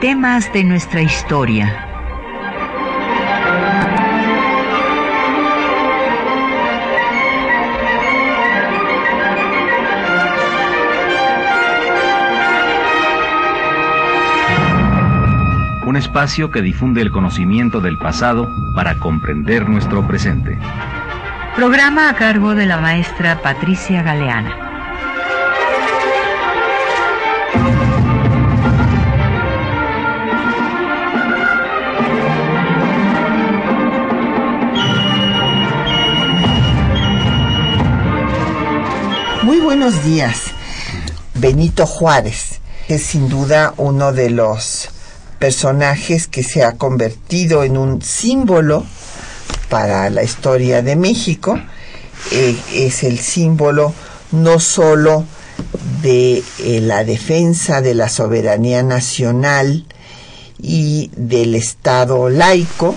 Temas de nuestra historia. Un espacio que difunde el conocimiento del pasado para comprender nuestro presente. Programa a cargo de la maestra Patricia Galeana. Muy buenos días. Benito Juárez es sin duda uno de los personajes que se ha convertido en un símbolo para la historia de México. Eh, es el símbolo no sólo de eh, la defensa de la soberanía nacional y del Estado laico,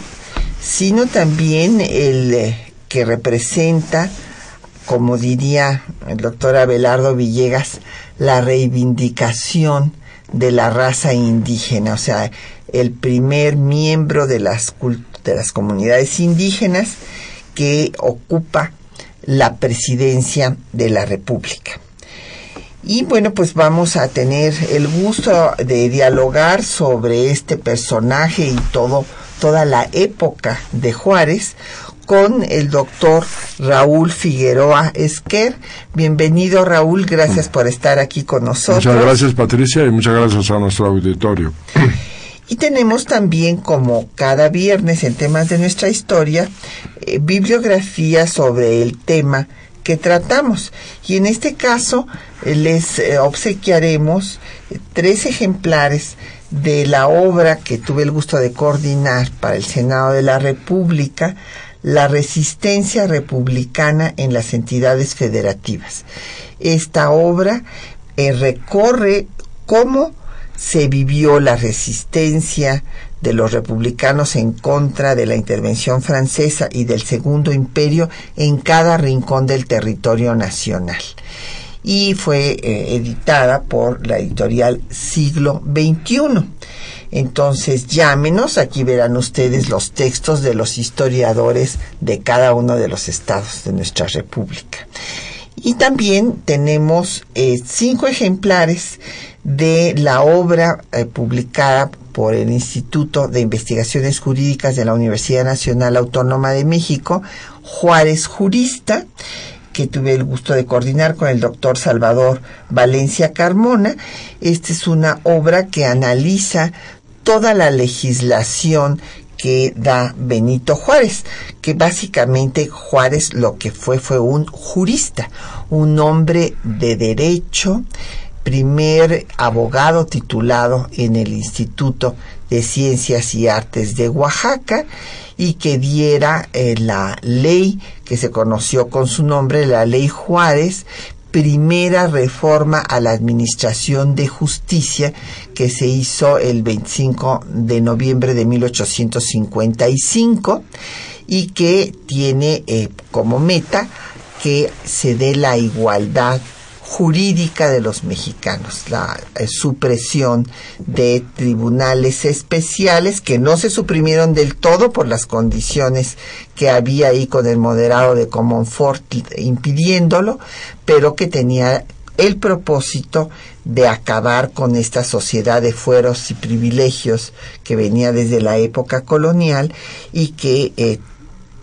sino también el eh, que representa como diría el doctor Abelardo Villegas, la reivindicación de la raza indígena, o sea, el primer miembro de las, de las comunidades indígenas que ocupa la presidencia de la República. Y bueno, pues vamos a tener el gusto de dialogar sobre este personaje y todo, toda la época de Juárez con el doctor Raúl Figueroa Esquer. Bienvenido Raúl, gracias por estar aquí con nosotros. Muchas gracias Patricia y muchas gracias a nuestro auditorio. Y tenemos también, como cada viernes en temas de nuestra historia, eh, bibliografía sobre el tema que tratamos. Y en este caso eh, les eh, obsequiaremos tres ejemplares de la obra que tuve el gusto de coordinar para el Senado de la República, la resistencia republicana en las entidades federativas. Esta obra eh, recorre cómo se vivió la resistencia de los republicanos en contra de la intervención francesa y del Segundo Imperio en cada rincón del territorio nacional. Y fue eh, editada por la editorial Siglo XXI. Entonces llámenos, aquí verán ustedes los textos de los historiadores de cada uno de los estados de nuestra república. Y también tenemos eh, cinco ejemplares de la obra eh, publicada por el Instituto de Investigaciones Jurídicas de la Universidad Nacional Autónoma de México, Juárez Jurista, que tuve el gusto de coordinar con el doctor Salvador Valencia Carmona. Esta es una obra que analiza toda la legislación que da Benito Juárez, que básicamente Juárez lo que fue fue un jurista, un hombre de derecho, primer abogado titulado en el Instituto de Ciencias y Artes de Oaxaca y que diera eh, la ley que se conoció con su nombre, la ley Juárez, primera reforma a la Administración de Justicia que se hizo el 25 de noviembre de 1855 y que tiene eh, como meta que se dé la igualdad jurídica de los mexicanos, la eh, supresión de tribunales especiales que no se suprimieron del todo por las condiciones que había ahí con el moderado de Comonfort impidiéndolo, pero que tenía el propósito de acabar con esta sociedad de fueros y privilegios que venía desde la época colonial y que eh,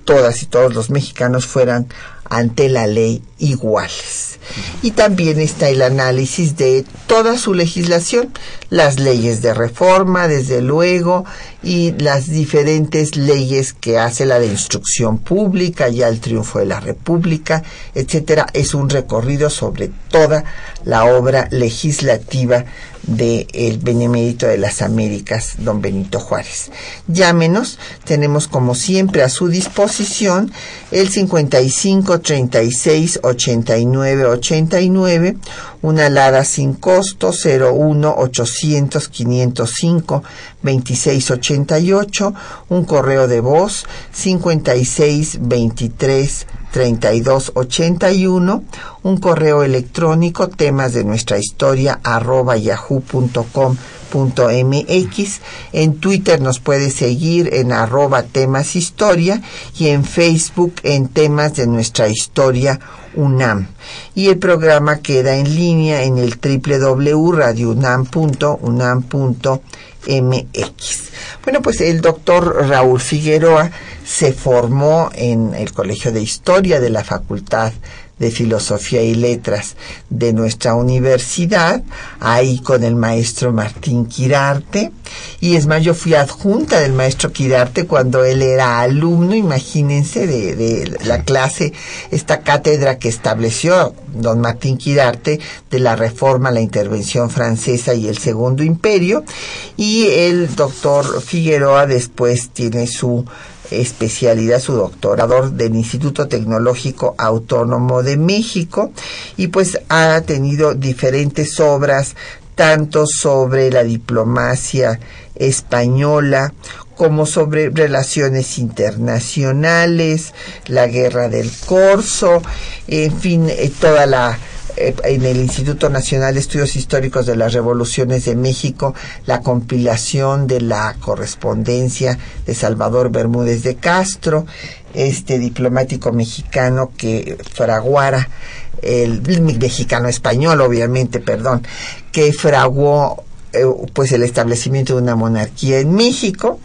todas y todos los mexicanos fueran ante la ley iguales. Y también está el análisis de toda su legislación, las leyes de reforma, desde luego, y las diferentes leyes que hace la de instrucción pública, ya el triunfo de la República, etcétera. Es un recorrido sobre toda la obra legislativa del el Benemérito de las Américas, don Benito Juárez. Llámenos, tenemos como siempre a su disposición el 55 536 89 89, una alada sin costo 01 800 505 26 88, un correo de voz 56 23 3281, un correo electrónico temas de nuestra historia arroba yahoo.com mx En Twitter nos puede seguir en arroba temas historia y en Facebook en temas de nuestra historia UNAM. Y el programa queda en línea en el www.radiounam.unam.mx. Bueno, pues el doctor Raúl Figueroa se formó en el Colegio de Historia de la Facultad de Filosofía y Letras de nuestra universidad, ahí con el maestro Martín Quirarte. Y es más, yo fui adjunta del maestro Quirarte cuando él era alumno, imagínense, de, de la clase, esta cátedra que estableció don Martín Quirarte de la reforma, la intervención francesa y el Segundo Imperio. Y el doctor Figueroa después tiene su especialidad, su doctorado del Instituto Tecnológico Autónomo de México y pues ha tenido diferentes obras tanto sobre la diplomacia española como sobre relaciones internacionales, la guerra del Corso, en fin, eh, toda la en el Instituto Nacional de Estudios Históricos de las Revoluciones de México la compilación de la correspondencia de Salvador Bermúdez de Castro, este diplomático mexicano que fraguara el, mexicano español obviamente, perdón, que fraguó eh, pues el establecimiento de una monarquía en México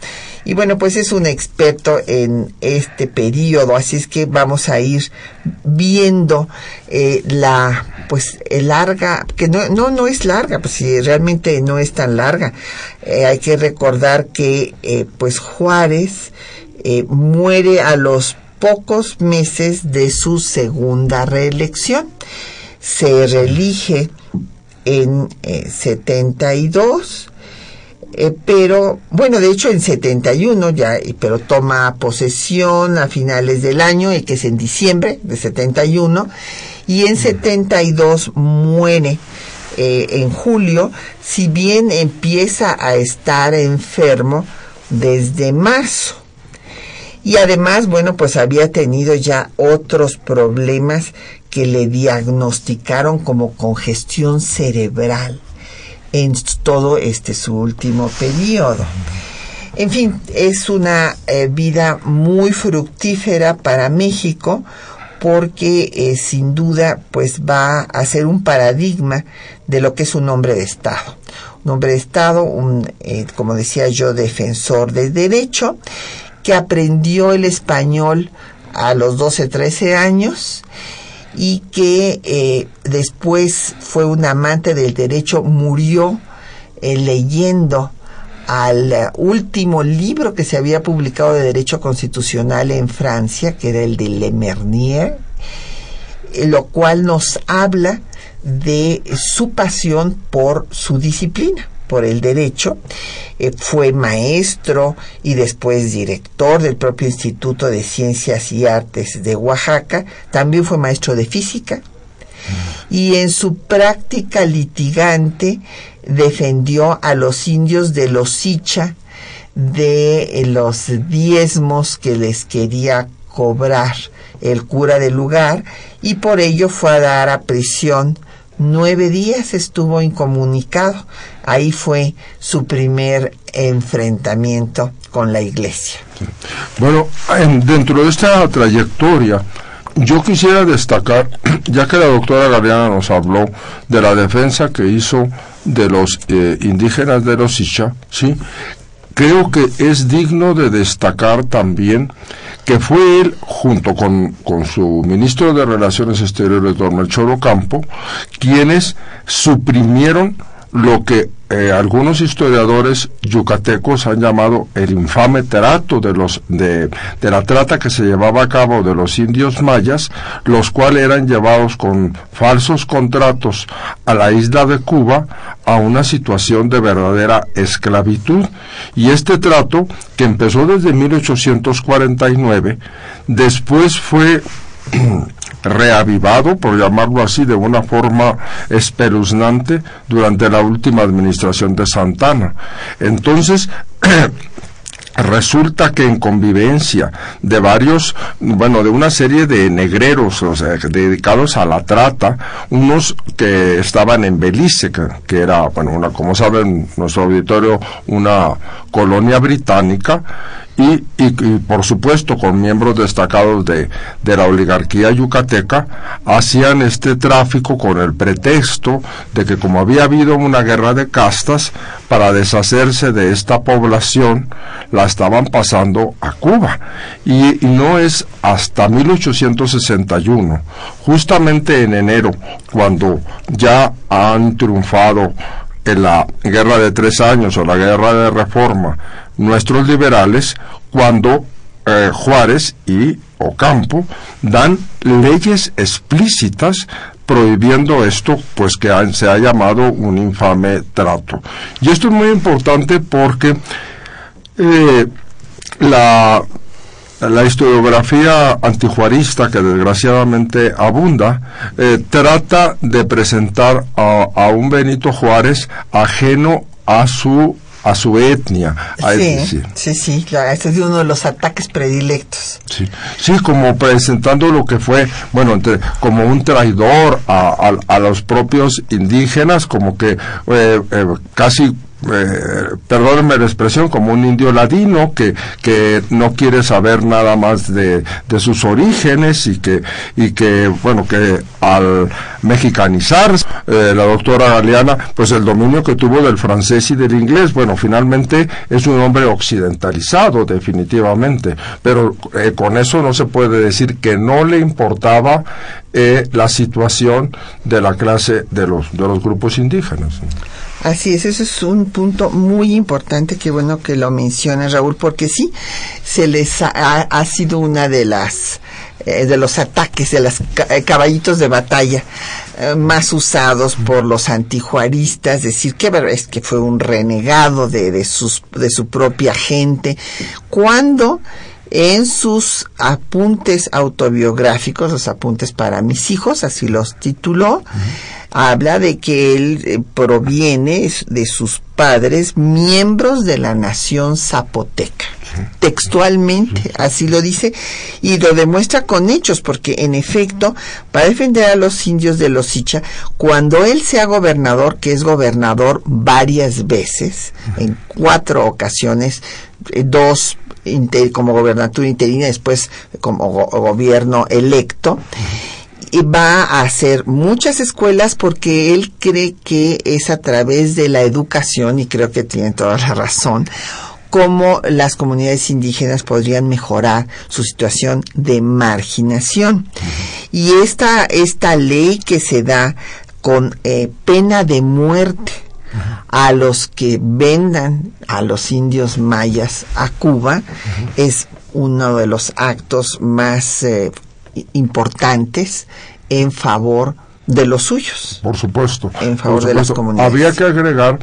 y bueno pues es un experto en este periodo así es que vamos a ir viendo eh, la pues larga que no no no es larga pues si realmente no es tan larga. Eh, hay que recordar que pues Juárez muere a los pocos meses de su segunda reelección. Se reelige en 72, eh, pero bueno, de hecho en 71 ya, pero toma posesión a finales del año, y que es en diciembre de 71, y en 72 muere eh, en julio, si bien empieza a estar enfermo desde marzo. Y además, bueno, pues había tenido ya otros problemas que le diagnosticaron como congestión cerebral en todo este su último periodo. En fin, es una eh, vida muy fructífera para México porque eh, sin duda pues va a ser un paradigma de lo que es un hombre de Estado. Un hombre de Estado, un, eh, como decía yo, defensor del derecho, que aprendió el español a los 12, 13 años y que eh, después fue un amante del derecho, murió eh, leyendo al eh, último libro que se había publicado de derecho constitucional en Francia, que era el de Le Mernier, lo cual nos habla de su pasión por su disciplina por el derecho, eh, fue maestro y después director del propio Instituto de Ciencias y Artes de Oaxaca, también fue maestro de física y en su práctica litigante defendió a los indios de los Sicha de los diezmos que les quería cobrar el cura del lugar y por ello fue a dar a prisión nueve días estuvo incomunicado. Ahí fue su primer enfrentamiento con la iglesia. Bueno, dentro de esta trayectoria, yo quisiera destacar, ya que la doctora Galeana nos habló de la defensa que hizo de los eh, indígenas de los Isha, ¿sí? Creo que es digno de destacar también que fue él, junto con, su ministro de Relaciones Exteriores, don Melchor Ocampo, quienes suprimieron lo que eh, algunos historiadores yucatecos han llamado el infame trato de los de, de, la trata que se llevaba a cabo de los indios mayas, los cuales eran llevados con falsos contratos a la isla de Cuba a una situación de verdadera esclavitud. Y este trato, que empezó desde 1849, después fue reavivado, por llamarlo así, de una forma espeluznante durante la última administración de Santana. Entonces, Resulta que en convivencia de varios, bueno, de una serie de negreros, o sea, dedicados a la trata, unos que estaban en Belice, que, era, bueno, una, como saben nuestro auditorio, una colonia británica, y, por supuesto con miembros destacados de, de, la oligarquía yucateca, hacían este tráfico con el pretexto de que como había habido una guerra de castas, para deshacerse de esta población, la estaban pasando a Cuba. Y, y no es hasta 1861, justamente en enero, cuando ya han triunfado en la guerra de tres años o la guerra de reforma nuestros liberales cuando eh, Juárez y Ocampo dan leyes explícitas prohibiendo esto, pues que se ha llamado un infame trato. Y esto es muy importante porque eh, la, la historiografía antijuarista, que desgraciadamente abunda, eh, trata de presentar a, a un Benito Juárez ajeno a su a su etnia. sí, sí, sí, este es uno de los ataques predilectos. Sí, sí, como presentando lo que fue, bueno, entre, como un traidor a, a, los propios indígenas, como que eh, eh, casi eh, perdónenme la expresión, como un indio ladino que, que no quiere saber nada más de, de, sus orígenes y que, y que, bueno, que al mexicanizar. Eh, la doctora Galeana, pues el dominio que tuvo del francés y del inglés, bueno, finalmente es un hombre occidentalizado, definitivamente, pero eh, con eso no se puede decir que no le importaba eh, la situación de la clase de los, de los grupos indígenas. Así es, eso es un punto muy importante, que bueno que lo menciona Raúl, porque sí, se les ha, sido una de las eh, de los ataques de los eh, caballitos de batalla eh, más usados por los antijuaristas, decir que es que fue un renegado de, de, sus, de su propia gente, cuando en sus apuntes autobiográficos, los apuntes para mis hijos, así los tituló, habla de que él eh, proviene de sus padres, miembros de la nación zapoteca. Textualmente, así lo dice, y lo demuestra con hechos, porque en efecto, para defender a los indios de los Icha, cuando él sea gobernador, que es gobernador varias veces, en cuatro ocasiones, eh, dos como gobernatura interina, después como gobierno electo, y va a hacer muchas escuelas porque él cree que es a través de la educación, y creo que tiene toda la razón, cómo las comunidades indígenas podrían mejorar su situación de marginación. Y esta, esta ley que se da con eh, pena de muerte a los que vendan a los indios mayas a Cuba es uno de los actos más eh, importantes en favor de los suyos. Por supuesto. En favor de las comunidades. Había que agregar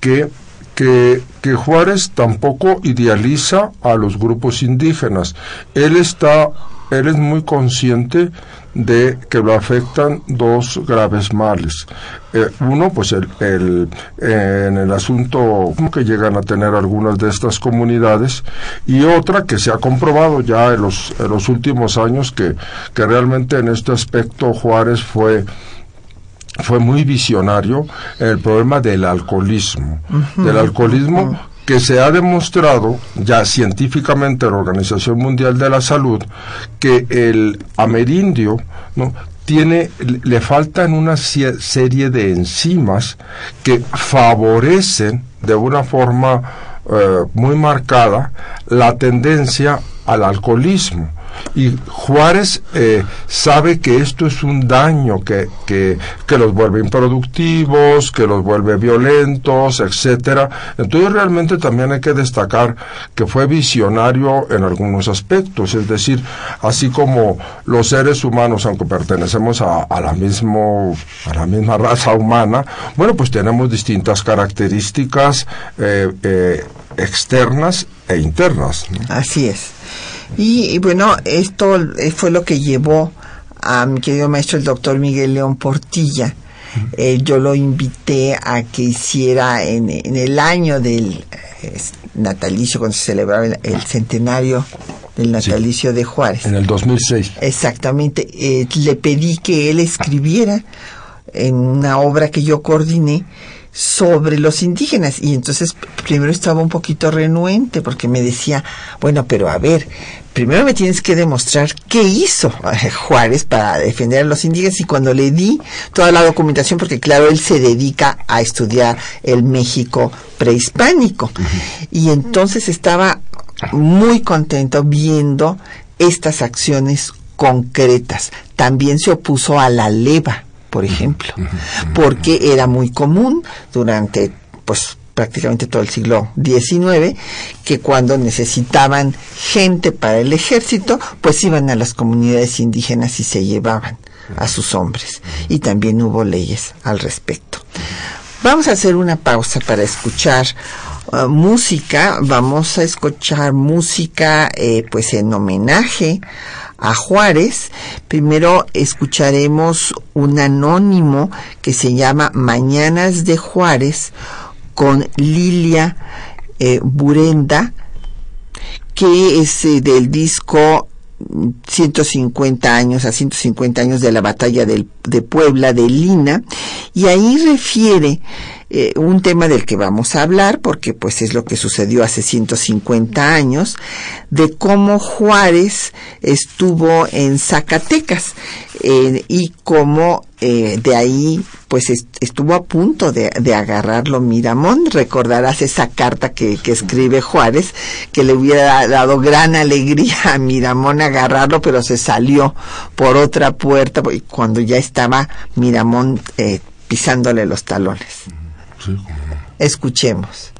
que, que, que Juárez tampoco idealiza a los grupos indígenas. Él está, él es muy consciente de que lo afectan dos graves males. Eh, uno, pues el, el, en el asunto que llegan a tener algunas de estas comunidades y otra que se ha comprobado ya en los, en los últimos años que, que realmente en este aspecto Juárez fue fue muy visionario el problema del alcoholismo, del alcoholismo que se ha demostrado ya científicamente en la Organización Mundial de la Salud que el amerindio ¿no? tiene le faltan una serie de enzimas que favorecen de una forma eh, muy marcada la tendencia al alcoholismo y Juárez eh, sabe que esto es un daño que, que, que, los vuelve improductivos, que los vuelve violentos, etcétera. Entonces realmente también hay que destacar que fue visionario en algunos aspectos, es decir, así como los seres humanos, aunque pertenecemos a, a la mismo, a la misma raza humana, bueno, pues tenemos distintas características eh, eh, externas e internas. Así es. Y, bueno, esto eh, fue lo que llevó a mi querido maestro el doctor Miguel León Portilla. Eh, yo lo invité a que hiciera en, el año del eh, natalicio, cuando se celebraba el, centenario del natalicio de Juárez. En el 2006. Exactamente. Eh, le pedí que él escribiera en una obra que yo coordiné sobre los indígenas y entonces primero estaba un poquito renuente porque me decía, bueno, pero a ver, primero me tienes que demostrar qué hizo Juárez para defender a los indígenas y cuando le di toda la documentación, porque claro, él se dedica a estudiar el México prehispánico. Y entonces estaba muy contento viendo estas acciones concretas. También se opuso a la leva por ejemplo, porque era muy común durante pues prácticamente todo el siglo XIX, que cuando necesitaban gente para el ejército, pues iban a las comunidades indígenas y se llevaban a sus hombres. Y también hubo leyes al respecto. Vamos a hacer una pausa para escuchar uh, música. Vamos a escuchar música eh, pues en homenaje a Juárez. Primero escucharemos un anónimo que se llama Mañanas de Juárez con Lilia eh, Burenda, que es eh, del disco 150 años a 150 años de la batalla de Puebla de Lina y ahí refiere eh, un tema del que vamos a hablar, porque pues es lo que sucedió hace 150 años, de cómo Juárez estuvo en Zacatecas eh, y cómo eh, de ahí pues estuvo a punto de, agarrarlo Miramón. Recordarás esa carta que, que, escribe Juárez, que le hubiera dado gran alegría a Miramón agarrarlo, pero se salió por otra puerta cuando ya estaba Miramón pisándole los talones. Escuchemos.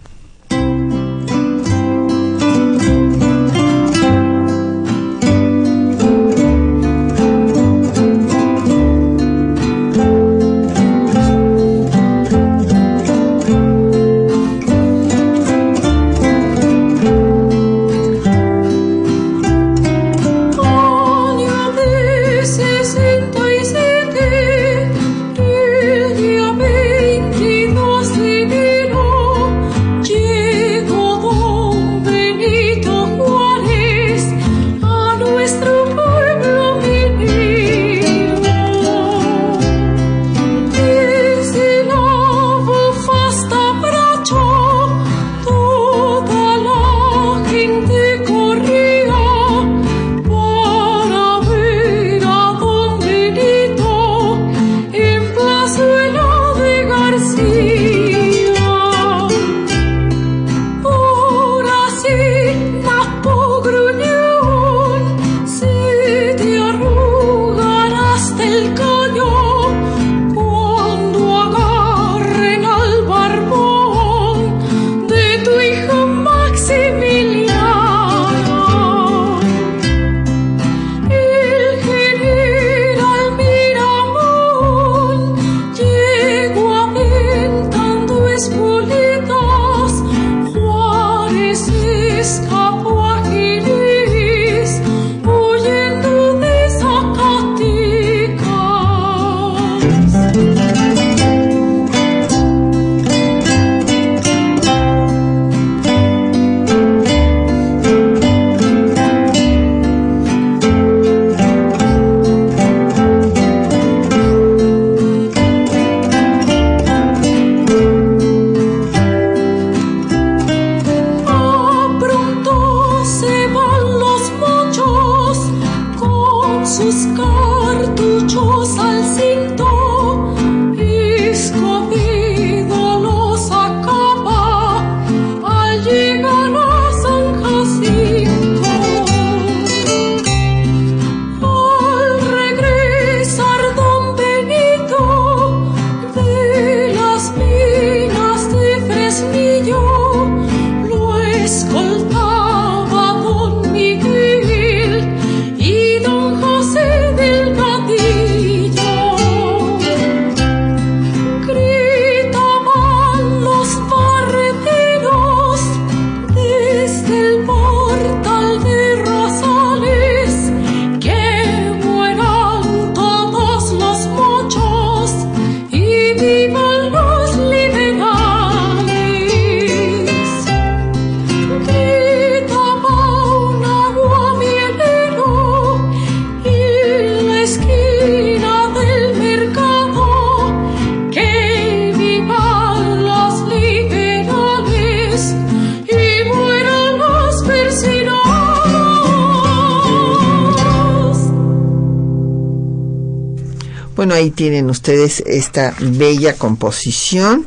Tienen ustedes esta bella composición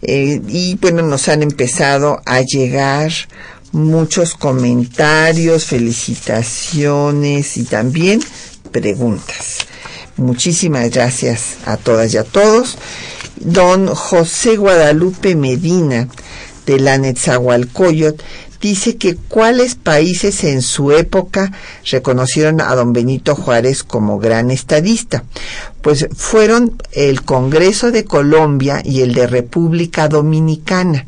eh, y bueno, nos han empezado a llegar muchos comentarios, felicitaciones y también preguntas. Muchísimas gracias a todas y a todos. Don José Guadalupe Medina de la Netzahualcoyot dice que cuáles países en su época reconocieron a don Benito Juárez como gran estadista. Pues fueron el Congreso de Colombia y el de República Dominicana.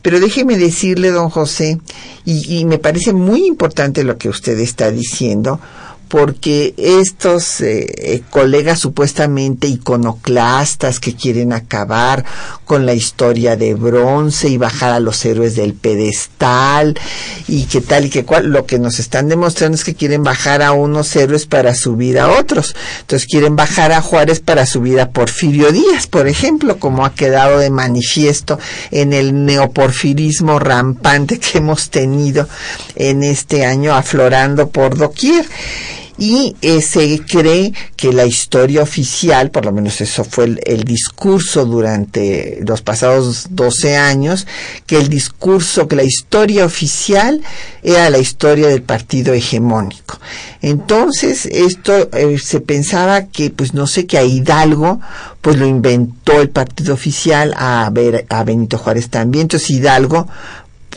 Pero déjeme decirle, don José, y, y me parece muy importante lo que usted está diciendo, porque estos eh, eh, colegas supuestamente iconoclastas que quieren acabar con la historia de bronce y bajar a los héroes del pedestal y que tal y que cual, lo que nos están demostrando es que quieren bajar a unos héroes para subir a otros. Entonces quieren bajar a Juárez para subir a Porfirio Díaz, por ejemplo, como ha quedado de manifiesto en el neoporfirismo rampante que hemos tenido en este año aflorando por doquier y eh, se cree que la historia oficial, por lo menos eso fue el, discurso durante los pasados 12 años, que el discurso, que la historia oficial era la historia del partido hegemónico. Entonces, esto eh, se pensaba que, pues no sé, que a Hidalgo, pues lo inventó el partido oficial, a, ver, a Benito Juárez también. Entonces, Hidalgo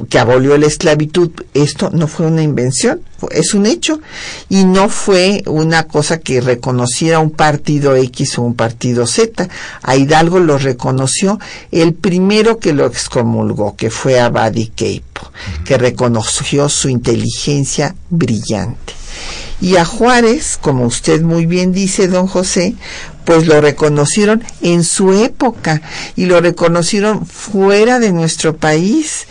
que abolió la esclavitud, esto no fue una invención, es un hecho y no fue una cosa que reconociera un partido X o un partido Z. A Hidalgo lo reconoció el primero que lo excomulgó, que fue Abadi Keipo, que reconoció su inteligencia brillante. Y a Juárez, como usted muy bien dice, don José, pues lo reconocieron en su época y lo reconocieron fuera de nuestro país.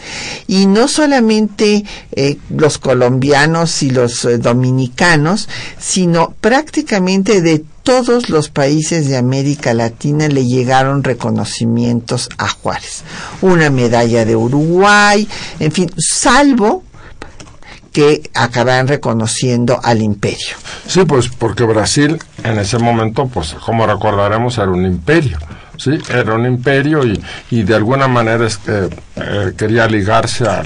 Y no solamente eh, los colombianos y los eh, dominicanos, sino prácticamente de todos los países de América Latina le llegaron reconocimientos a Juárez. Una medalla de Uruguay, en fin, salvo que acaban reconociendo al imperio. Sí, pues porque Brasil en ese momento, pues como recordaremos, era un imperio. Sí, era un imperio y, y de alguna manera eh, quería ligarse a,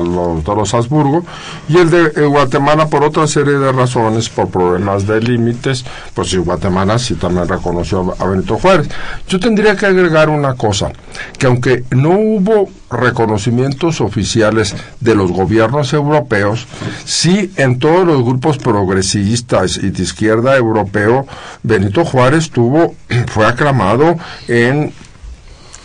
los de los Habsburgo y el de eh, Guatemala por otra serie de razones, por problemas de límites, pues sí, Guatemala sí también reconoció a Benito Juárez. Yo tendría que agregar una cosa, que aunque no hubo reconocimientos oficiales de los gobiernos europeos, sí en todos los grupos progresistas y de izquierda europeo, Benito Juárez tuvo, fue aclamado en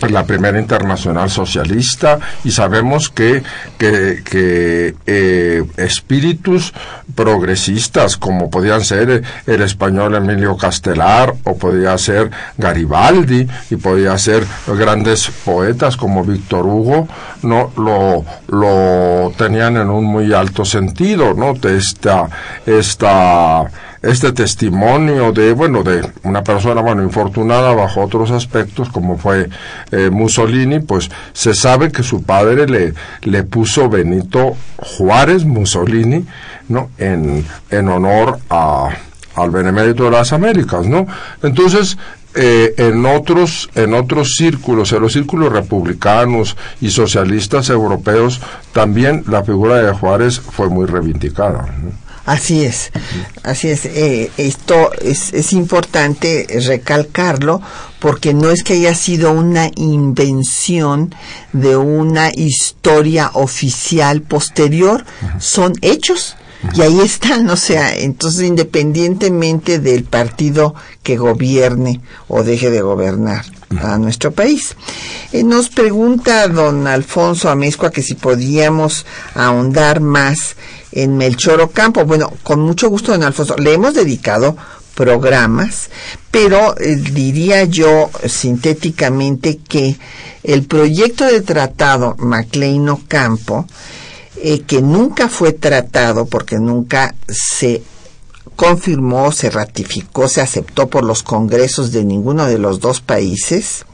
la primera internacional socialista y sabemos que, que, que eh, espíritus progresistas como podían ser el español Emilio Castelar o podía ser Garibaldi y podía ser grandes poetas como Víctor Hugo no lo, lo tenían en un muy alto sentido no de esta esta este testimonio de, bueno, de una persona, bueno, infortunada bajo otros aspectos, como fue eh, Mussolini, pues se sabe que su padre le, le puso Benito Juárez Mussolini, ¿no? En, en honor a, al Benemérito de las Américas, ¿no? Entonces, eh, en otros en otros círculos, en los círculos republicanos y socialistas europeos, también la figura de Juárez fue muy reivindicada. Así es, así es. Eh, esto es, es, importante recalcarlo porque no es que haya sido una invención de una historia oficial posterior, son hechos. Y ahí están, o sea, entonces independientemente del partido que gobierne o deje de gobernar a nuestro país. Eh, nos pregunta don Alfonso Amezcua que si podíamos ahondar más en Melchor Ocampo. Bueno, con mucho gusto, don Alfonso. Le hemos dedicado programas, pero eh, diría yo sintéticamente que el proyecto de tratado MacLean Ocampo, eh, que nunca fue tratado porque nunca se confirmó, se ratificó, se aceptó por los congresos de ninguno de los dos países,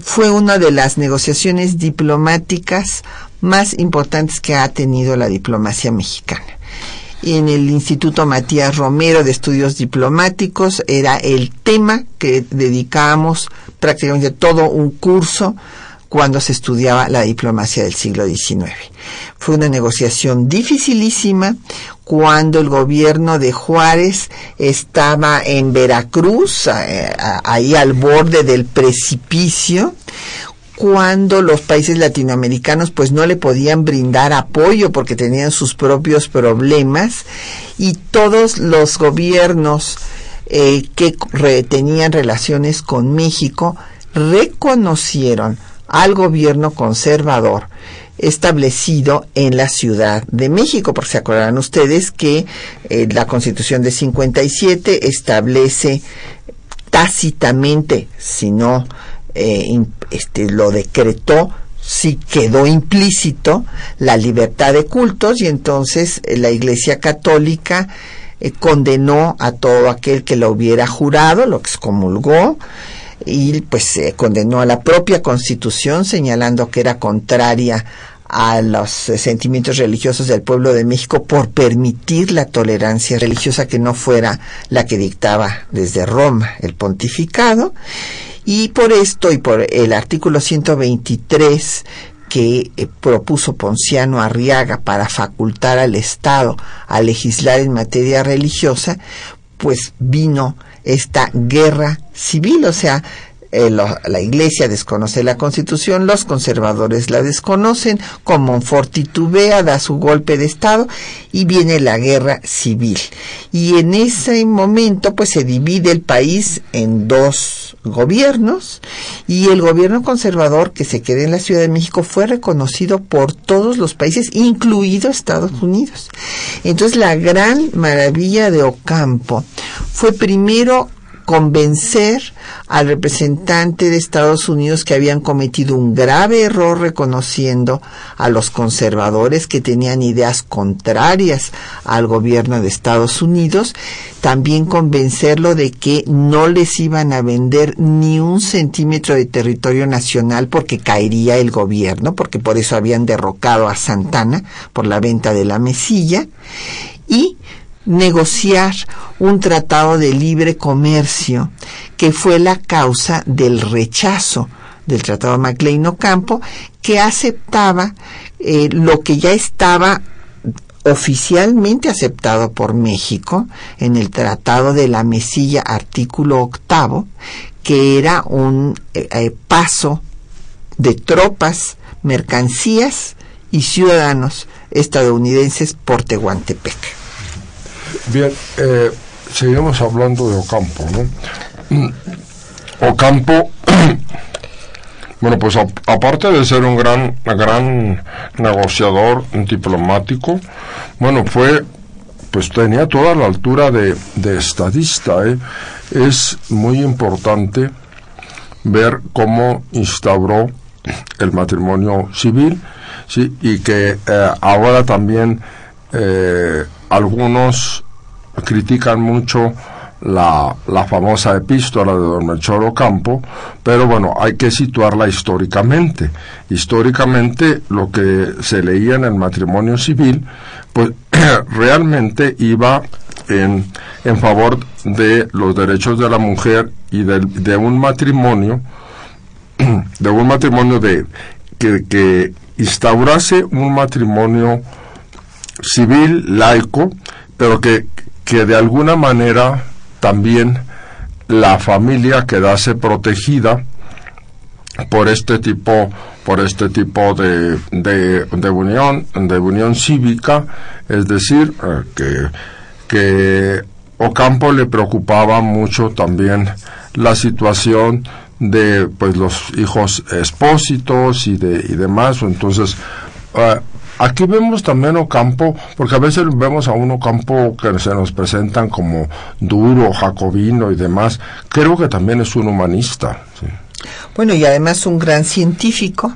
fue una de las negociaciones diplomáticas más importantes que ha tenido la diplomacia mexicana. y en el Instituto Matías Romero de Estudios Diplomáticos era el tema que dedicábamos prácticamente todo un curso cuando se estudiaba la diplomacia del siglo XIX. Fue una negociación dificilísima cuando el gobierno de Juárez estaba en Veracruz, eh, ahí al borde del precipicio, cuando los países latinoamericanos pues no le podían brindar apoyo porque tenían sus propios problemas y todos los gobiernos eh, que tenían relaciones con México reconocieron al gobierno conservador establecido en la Ciudad de México, porque se acordarán ustedes que eh, la Constitución de 57 establece tácitamente, si no eh, este, lo decretó, si quedó implícito la libertad de cultos y entonces eh, la Iglesia Católica condenó a todo aquel que lo hubiera jurado, lo excomulgó, y pues se condenó a la propia constitución señalando que era contraria a los eh, sentimientos religiosos del pueblo de México por permitir la tolerancia religiosa que no fuera la que dictaba desde Roma el pontificado. Y por esto y por el artículo 123 que eh, propuso Ponciano Arriaga para facultar al Estado a legislar en materia religiosa, pues vino esta guerra civil, o sea, eh, la Iglesia desconoce la Constitución, los conservadores la desconocen, Comonfort titubea, da su golpe de Estado y viene la guerra civil. Y en ese momento pues se divide el país en dos gobiernos y el gobierno conservador que se queda en la Ciudad de México fue reconocido por todos los países, incluido Estados Unidos. Entonces la gran maravilla de Ocampo fue primero convencer al representante de Estados Unidos que habían cometido un grave error reconociendo a los conservadores que tenían ideas contrarias al gobierno de Estados Unidos, también convencerlo de que no les iban a vender ni un centímetro de territorio nacional porque caería el gobierno, porque por eso habían derrocado a Santana por la venta de la mesilla, y negociar un tratado de libre comercio que fue la causa del rechazo del Tratado MacLean-Ocampo que aceptaba eh, lo que ya estaba oficialmente aceptado por México en el Tratado de la Mesilla, artículo octavo, que era un eh, eh, paso de tropas, mercancías y ciudadanos estadounidenses por Tehuantepec. Bien, eh, seguimos hablando de Ocampo, ¿no? Ocampo, bueno, pues aparte de ser un gran, gran negociador diplomático, bueno, fue, pues tenía toda la altura de, de estadista, ¿eh? Es muy importante ver cómo instauró el matrimonio civil, sí, y que eh, ahora también eh, algunos critican mucho la, la, famosa epístola de Don Melchor Ocampo, pero bueno, hay que situarla históricamente. Históricamente lo que se leía en el matrimonio civil, pues realmente iba en, en favor de los derechos de la mujer y de, de un matrimonio, de un matrimonio de que, que instaurase un matrimonio civil laico, pero que que de alguna manera también la familia quedase protegida por este tipo por este tipo de, de, unión de unión cívica es decir eh, que que Ocampo le preocupaba mucho también la situación de pues los hijos expósitos y de y demás. Entonces eh, Aquí vemos también Ocampo, porque a veces vemos a un Ocampo que se nos presentan como duro, jacobino y demás. Creo que también es un humanista. Bueno, y además un gran científico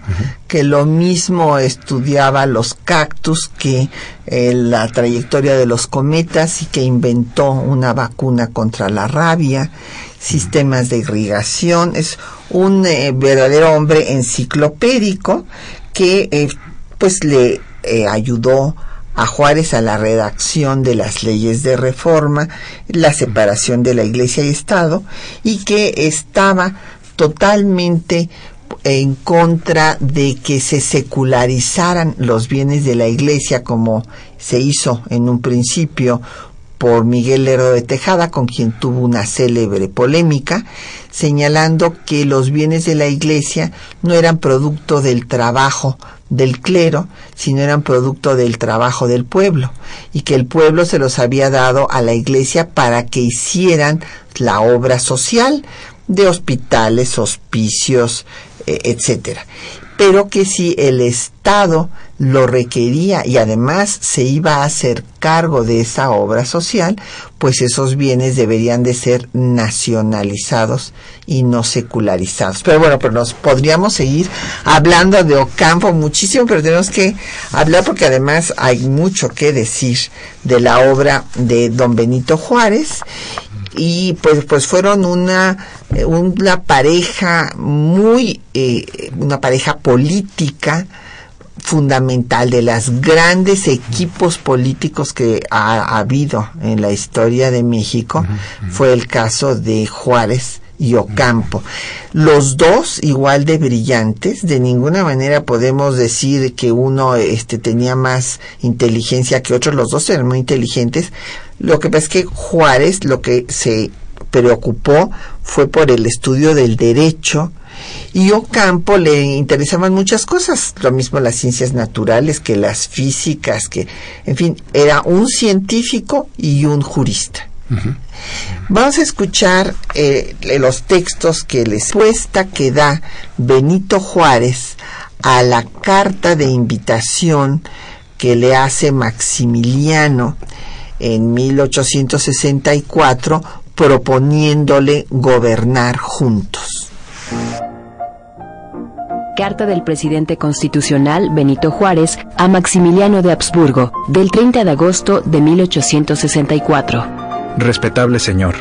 que lo mismo estudiaba los cactus que eh, la trayectoria de los cometas y que inventó una vacuna contra la rabia, sistemas de irrigación. Es un eh, verdadero hombre enciclopédico que eh, pues le eh, ayudó a Juárez a la redacción de las leyes de reforma, la separación de la Iglesia y Estado, y que estaba totalmente en contra de que se secularizaran los bienes de la Iglesia como se hizo en un principio por Miguel Lerdo de Tejada, con quien tuvo una célebre polémica, señalando que los bienes de la Iglesia no eran producto del trabajo del clero, sino eran producto del trabajo del pueblo, y que el pueblo se los había dado a la Iglesia para que hicieran la obra social de hospitales, hospicios, eh, etcétera. Pero que si el Estado lo requería y además se iba a hacer cargo de esa obra social, pues esos bienes deberían de ser nacionalizados y no secularizados. Pero bueno, pero nos podríamos seguir hablando de Ocampo muchísimo, pero tenemos que hablar porque además hay mucho que decir de la obra de don Benito Juárez y pues pues fueron una una pareja muy eh, una pareja política fundamental de los grandes equipos políticos que ha, habido en la historia de México fue el caso de Juárez y Ocampo. Los dos igual de brillantes, de ninguna manera podemos decir que uno este tenía más inteligencia que otro, los dos eran muy inteligentes. Lo que pasa es que Juárez lo que se preocupó fue por el estudio del derecho y Ocampo le interesaban muchas cosas, lo mismo las ciencias naturales que las físicas, que, en fin, era un científico y un jurista. Vamos a escuchar eh, los textos que la respuesta que da Benito Juárez a la carta de invitación que le hace Maximiliano en 1864 proponiéndole gobernar juntos. Carta del presidente constitucional Benito Juárez a Maximiliano de Habsburgo, del 30 de agosto de 1864. Respetable señor,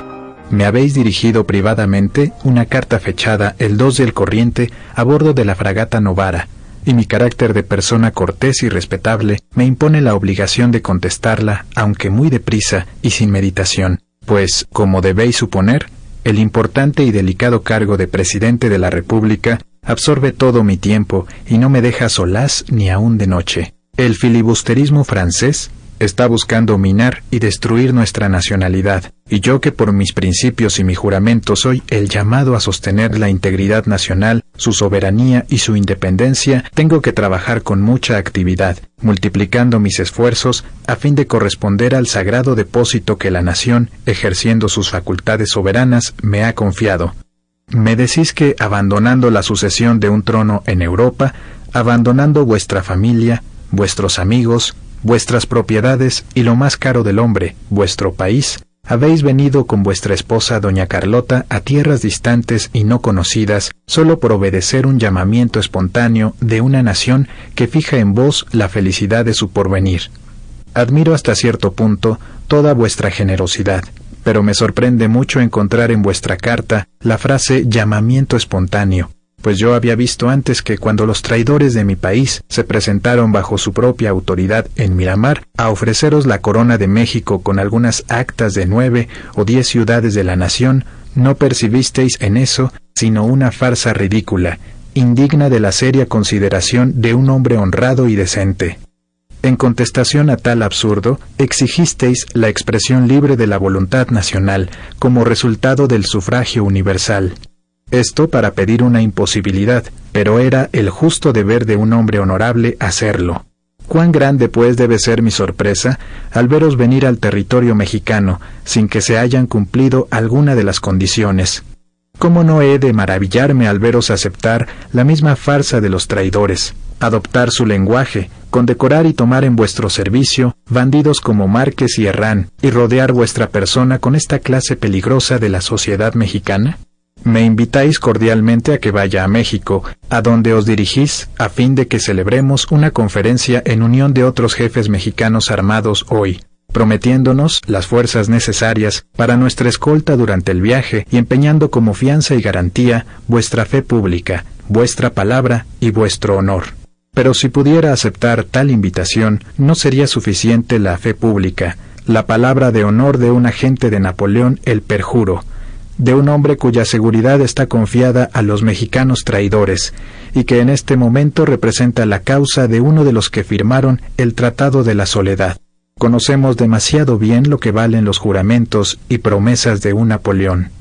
me habéis dirigido privadamente una carta fechada el 2 del corriente a bordo de la fragata Novara, y mi carácter de persona cortés y respetable me impone la obligación de contestarla, aunque muy deprisa y sin meditación, pues, como debéis suponer, el importante y delicado cargo de presidente de la República absorbe todo mi tiempo y no me deja solaz ni aun de noche. El filibusterismo francés está buscando minar y destruir nuestra nacionalidad, y yo que por mis principios y mi juramento soy el llamado a sostener la integridad nacional, su soberanía y su independencia, tengo que trabajar con mucha actividad, multiplicando mis esfuerzos a fin de corresponder al sagrado depósito que la nación, ejerciendo sus facultades soberanas, me ha confiado. Me decís que, abandonando la sucesión de un trono en Europa, abandonando vuestra familia, vuestros amigos, vuestras propiedades y lo más caro del hombre, vuestro país, habéis venido con vuestra esposa doña Carlota a tierras distantes y no conocidas solo por obedecer un llamamiento espontáneo de una nación que fija en vos la felicidad de su porvenir. Admiro hasta cierto punto toda vuestra generosidad, pero me sorprende mucho encontrar en vuestra carta la frase llamamiento espontáneo, pues yo había visto antes que cuando los traidores de mi país se presentaron bajo su propia autoridad en Miramar a ofreceros la corona de México con algunas actas de nueve o diez ciudades de la nación, no percibisteis en eso sino una farsa ridícula, indigna de la seria consideración de un hombre honrado y decente. En contestación a tal absurdo, exigisteis la expresión libre de la voluntad nacional como resultado del sufragio universal. Esto para pedir una imposibilidad, pero era el justo deber de un hombre honorable hacerlo. Cuán grande pues debe ser mi sorpresa al veros venir al territorio mexicano sin que se hayan cumplido alguna de las condiciones. ¿Cómo no he de maravillarme al veros aceptar la misma farsa de los traidores, adoptar su lenguaje, condecorar y tomar en vuestro servicio bandidos como Márquez y Herrán, y rodear vuestra persona con esta clase peligrosa de la sociedad mexicana? Me invitáis cordialmente a que vaya a México, a donde os dirigís a fin de que celebremos una conferencia en unión de otros jefes mexicanos armados hoy, prometiéndonos las fuerzas necesarias para nuestra escolta durante el viaje y empeñando como fianza y garantía vuestra fe pública, vuestra palabra y vuestro honor. Pero si pudiera aceptar tal invitación, no sería suficiente la fe pública, la palabra de honor de un agente de Napoleón el perjuro, de un hombre cuya seguridad está confiada a los mexicanos traidores, y que en este momento representa la causa de uno de los que firmaron el Tratado de la Soledad. Conocemos demasiado bien lo que valen los juramentos y promesas de un Napoleón.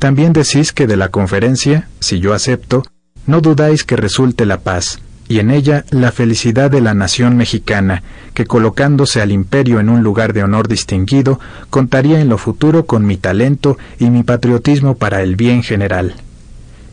También decís que de la conferencia, si yo acepto, no dudáis que resulte la paz, y en ella la felicidad de la nación mexicana, que colocándose al imperio en un lugar de honor distinguido, contaría en lo futuro con mi talento y mi patriotismo para el bien general.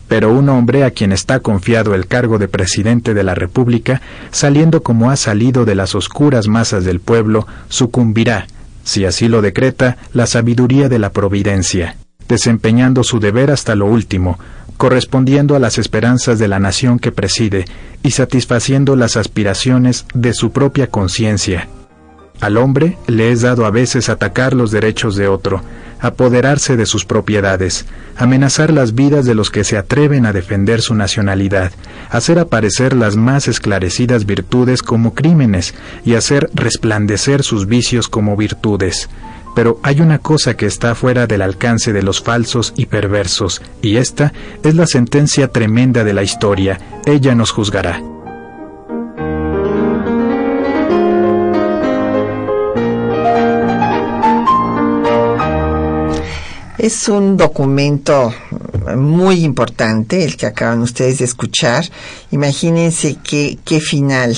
Pero un hombre a quien está confiado el cargo de presidente de la República, saliendo como ha salido de las oscuras masas del pueblo, sucumbirá, si así lo decreta, la sabiduría de la providencia, desempeñando su deber hasta lo último, correspondiendo a las esperanzas de la nación que preside y satisfaciendo las aspiraciones de su propia conciencia. Al hombre le es dado a veces atacar los derechos de otro, apoderarse de sus propiedades, amenazar las vidas de los que se atreven a defender su nacionalidad, hacer aparecer las más esclarecidas virtudes como crímenes y hacer resplandecer sus vicios como virtudes. Pero hay una cosa que está fuera del alcance de los falsos y perversos, y esta es la sentencia tremenda de la historia. Ella nos juzgará. Es un documento muy importante el que acaban ustedes de escuchar. Imagínense qué, qué final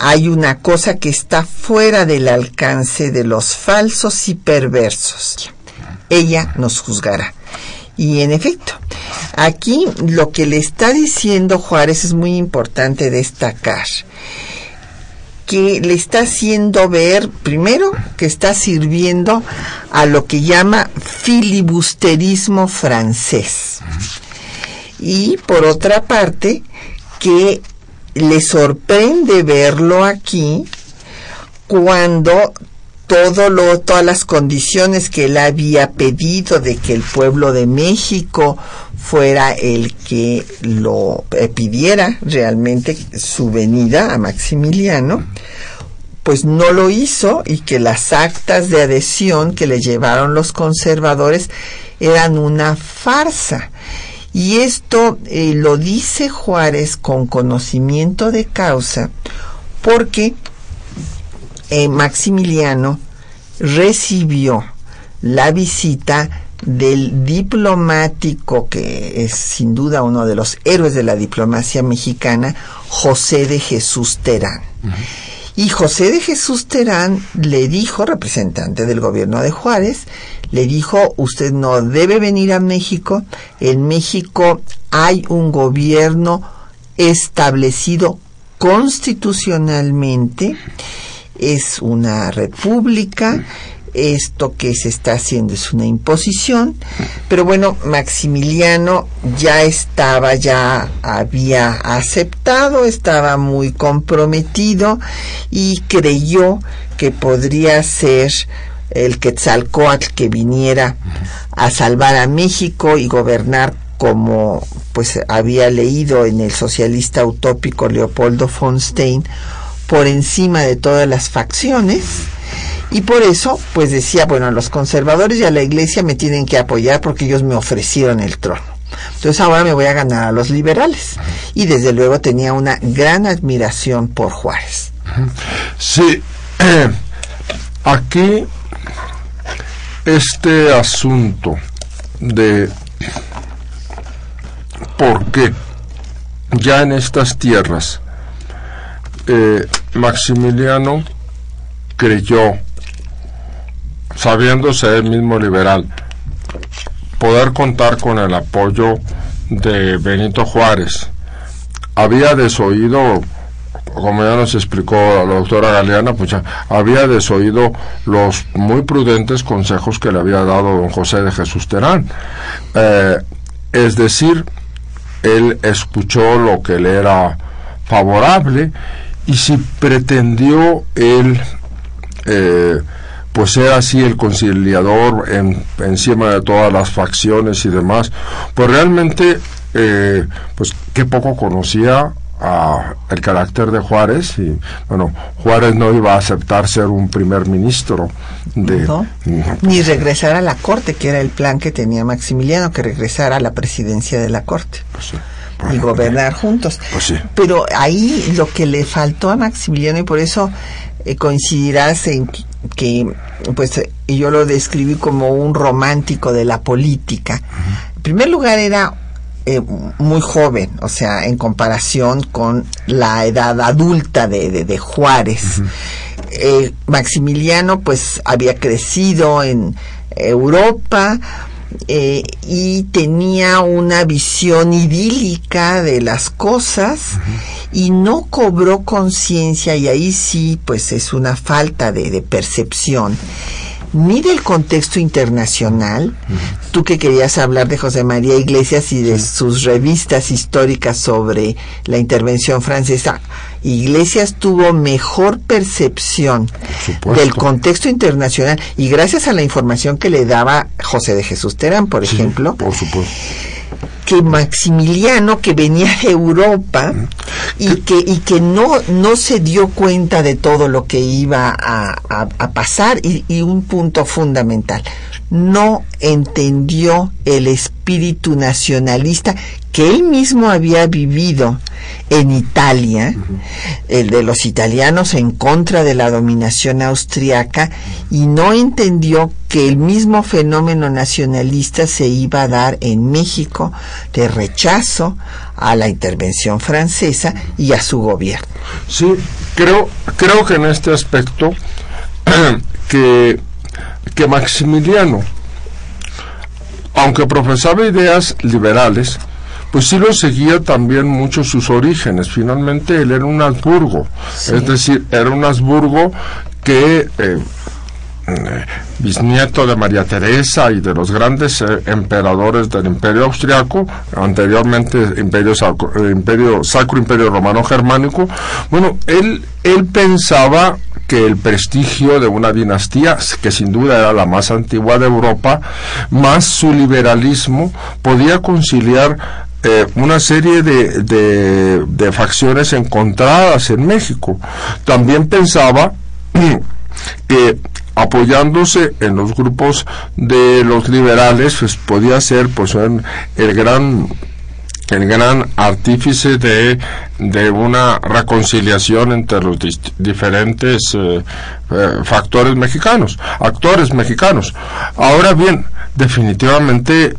hay una cosa que está fuera del alcance de los falsos y perversos. Ella nos juzgará. Y en efecto, aquí lo que le está diciendo Juárez es muy importante destacar que le está haciendo ver, primero, que está sirviendo a lo que llama filibusterismo francés. Y por otra parte, que le sorprende verlo aquí cuando todo lo, todas las condiciones que él había pedido de que el pueblo de México fuera el que lo eh, pidiera realmente su venida a Maximiliano, pues no lo hizo y que las actas de adhesión que le llevaron los conservadores eran una farsa. Y esto eh, lo dice Juárez con conocimiento de causa porque eh, Maximiliano recibió la visita del diplomático que es sin duda uno de los héroes de la diplomacia mexicana, José de Jesús Terán. Y José de Jesús Terán le dijo, representante del gobierno de Juárez, le dijo, usted no debe venir a México, en México hay un gobierno establecido constitucionalmente, es una república, esto que se está haciendo es una imposición, pero bueno, Maximiliano ya estaba, ya había aceptado, estaba muy comprometido y creyó que podría ser el Quetzalcoatl que viniera a salvar a México y gobernar como pues había leído en el socialista utópico Leopoldo von Stein por encima de todas las facciones. Y por eso pues decía bueno los conservadores y a la iglesia me tienen que apoyar porque ellos me ofrecieron el trono. Entonces ahora me voy a ganar a los liberales. Y desde luego tenía una gran admiración por Juárez. Sí aquí este asunto de por qué ya en estas tierras eh, Maximiliano creyó, sabiéndose él mismo liberal, poder contar con el apoyo de Benito Juárez. Había desoído como ya nos explicó la doctora Galeana, pues había desoído los muy prudentes consejos que le había dado don José de Jesús Terán. Eh, es decir, él escuchó lo que le era favorable y si pretendió él eh, pues ser así el conciliador en, encima de todas las facciones y demás, pues realmente eh, pues qué poco conocía a el carácter de Juárez y bueno Juárez no iba a aceptar ser un primer ministro de No, ni regresar a la corte, que era el plan que tenía Maximiliano, que regresara a la presidencia de la corte pues, sí, y bueno, gobernar juntos. Pues sí. Pero ahí lo que le faltó a Maximiliano, y por eso eh, coincidirás en que, pues yo lo describí como un romántico de la política. En primer lugar era eh, muy joven, o sea, en comparación con la edad adulta de, de, de Juárez. Eh, Maximiliano pues había crecido en Europa eh, y tenía una visión idílica de las cosas y no cobró conciencia y ahí sí pues es una falta de, de percepción ni del contexto internacional, tú que querías hablar de José María Iglesias y de sus revistas históricas sobre la intervención francesa, Iglesias tuvo mejor percepción del contexto internacional y gracias a la información que le daba José de Jesús Terán, por Sí, ejemplo, por supuesto que Maximiliano que venía de Europa y que y que no no se dio cuenta de todo lo que iba a, a- a pasar y, y un punto fundamental. No entendió el espíritu nacionalista que él mismo había vivido en Italia, el de los italianos en contra de la dominación austriaca, y no entendió que el mismo fenómeno nacionalista se iba a dar en México de rechazo a la intervención francesa y a su gobierno. Sí, creo, creo que en este aspecto que, que Maximiliano, aunque profesaba ideas liberales, pues sí lo seguía también mucho sus orígenes. Finalmente él era un Habsburgo, es decir, era un Habsburgo que eh, eh, bisnieto de María Teresa y de los grandes eh, emperadores del Imperio Austriaco, anteriormente Imperio Sacro, eh, Imperio Sacro Imperio Romano Germánico. Bueno, él él pensaba que el prestigio de una dinastía, que sin duda era la más antigua de Europa, más su liberalismo, podía conciliar eh, una serie de, de facciones encontradas en México. También pensaba que apoyándose en los grupos de los liberales pues podía ser pues el gran el gran artífice de, de una reconciliación entre los diferentes eh, eh, factores mexicanos, actores mexicanos. Ahora bien, definitivamente en-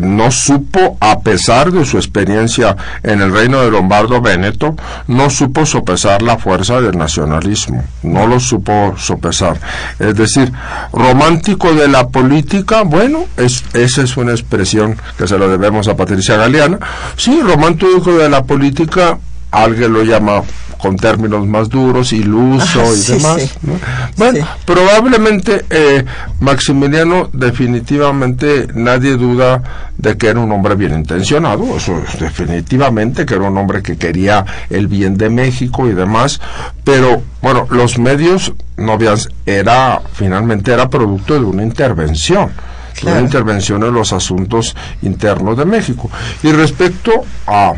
no supo, a pesar de su experiencia en el reino de Lombardo Véneto, no supo sopesar la fuerza del nacionalismo, no lo supo sopesar. Es decir, romántico de la política, bueno, es, esa es una expresión que se lo debemos a Patricia Galeana. Sí, romántico de la política, alguien lo llama con términos más duros, iluso Ah, y sí, demás. sí. ¿no? Bueno, Sí. probablemente eh, Maximiliano definitivamente nadie duda de que era un hombre bien intencionado, eso es definitivamente que era un hombre que quería el bien de México y demás, pero bueno, los medios no habían, era finalmente era producto de una intervención. Claro. Una intervención en los asuntos internos de México. Y respecto a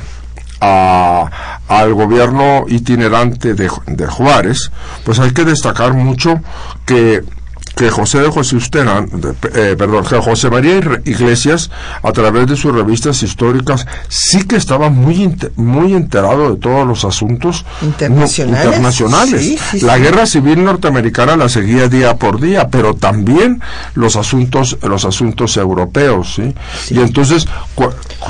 a- al gobierno itinerante de, de Juárez, pues hay que destacar mucho que que José de José de- eh, perdón, que José María Iglesias, a través de sus revistas históricas, sí que estaba muy muy enterado de todos los asuntos no- Internacionales. internacionales. Sí, sí, La sí. guerra civil norteamericana la seguía día por día, pero también los asuntos los asuntos europeos, ¿sí? Y entonces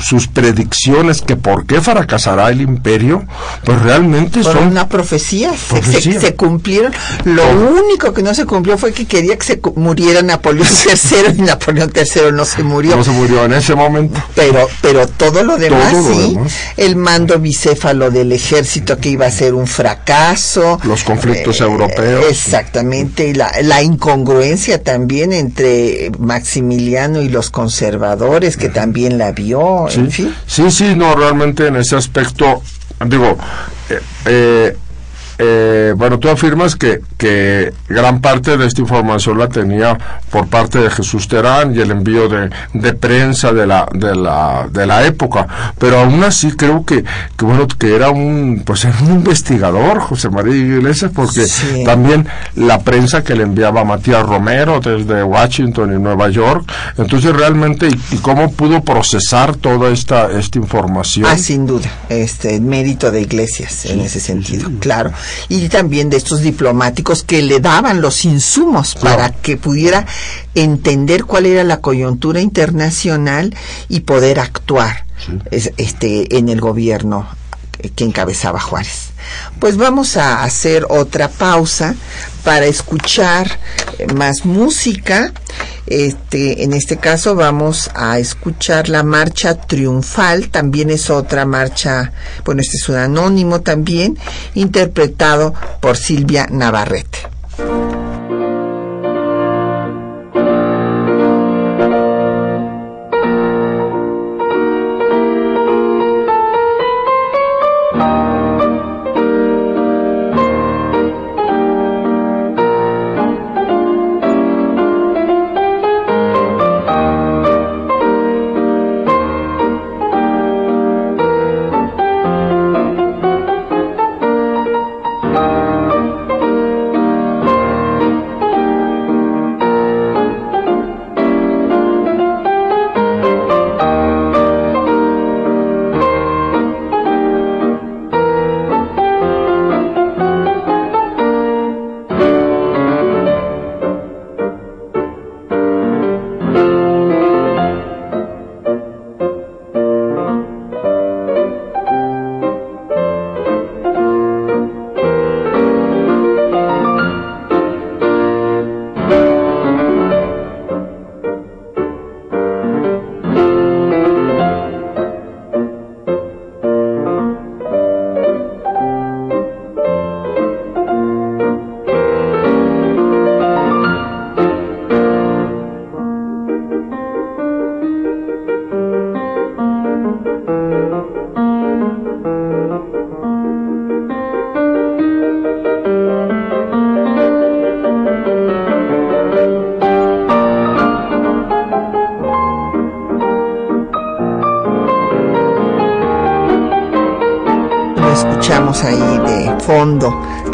sus predicciones que por qué fracasará el imperio, pues realmente Por son una profecía, se- Profecía. Se, se cumplieron. Lo único que no se cumplió fue que quería que se muriera Napoleón III y Napoleón III no se murió. no se murió en ese momento. Pero, pero todo lo demás, Todo lo sí. demás. El mando bicéfalo del ejército que iba a ser un fracaso. Los conflictos Eh, europeos. Exactamente. Y la, la incongruencia también entre Maximiliano y los conservadores, que también la vio. Sí, En fin. sí, sí, no, realmente en ese aspecto, digo, eh, eh, eh, bueno, tú afirmas que, que gran parte de esta información la tenía por parte de Jesús Terán y el envío de, de prensa de la, de la, de la época, pero aún así creo que, que bueno, que era un, pues era un investigador, José María Iglesias, porque también la prensa que le enviaba Matías Romero desde Washington y Nueva York, entonces realmente, ¿y, cómo pudo procesar toda esta, esta información? Ah, sin duda, este, mérito de Iglesias en ese sentido, claro y también de estos diplomáticos que le daban los insumos para que pudiera entender cuál era la coyuntura internacional y poder actuar este, en el gobierno que encabezaba Juárez. Pues vamos a hacer otra pausa para escuchar más música. Este, en este caso vamos a escuchar la marcha triunfal, también es otra marcha, bueno, este es un anónimo también, interpretado por Silvia Navarrete.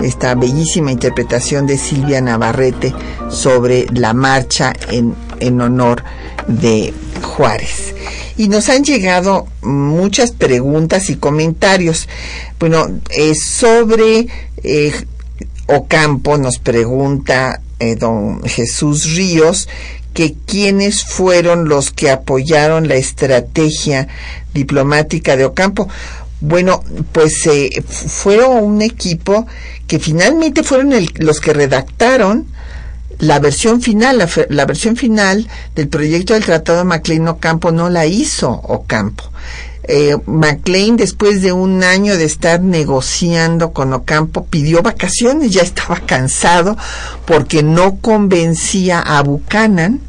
Esta bellísima interpretación de Silvia Navarrete sobre la marcha en, en honor de Juárez. Y nos han llegado muchas preguntas y comentarios. Bueno, eh, sobre eh, Ocampo nos pregunta eh, don Jesús Ríos que quiénes fueron los que apoyaron la estrategia diplomática de Ocampo. Bueno, pues eh, fueron un equipo que finalmente fueron los que redactaron la versión final, la, versión final del proyecto del Tratado de MacLean Ocampo no la hizo Ocampo. Eh, McLean, después de un año de estar negociando con Ocampo, pidió vacaciones, ya estaba cansado porque no convencía a Buchanan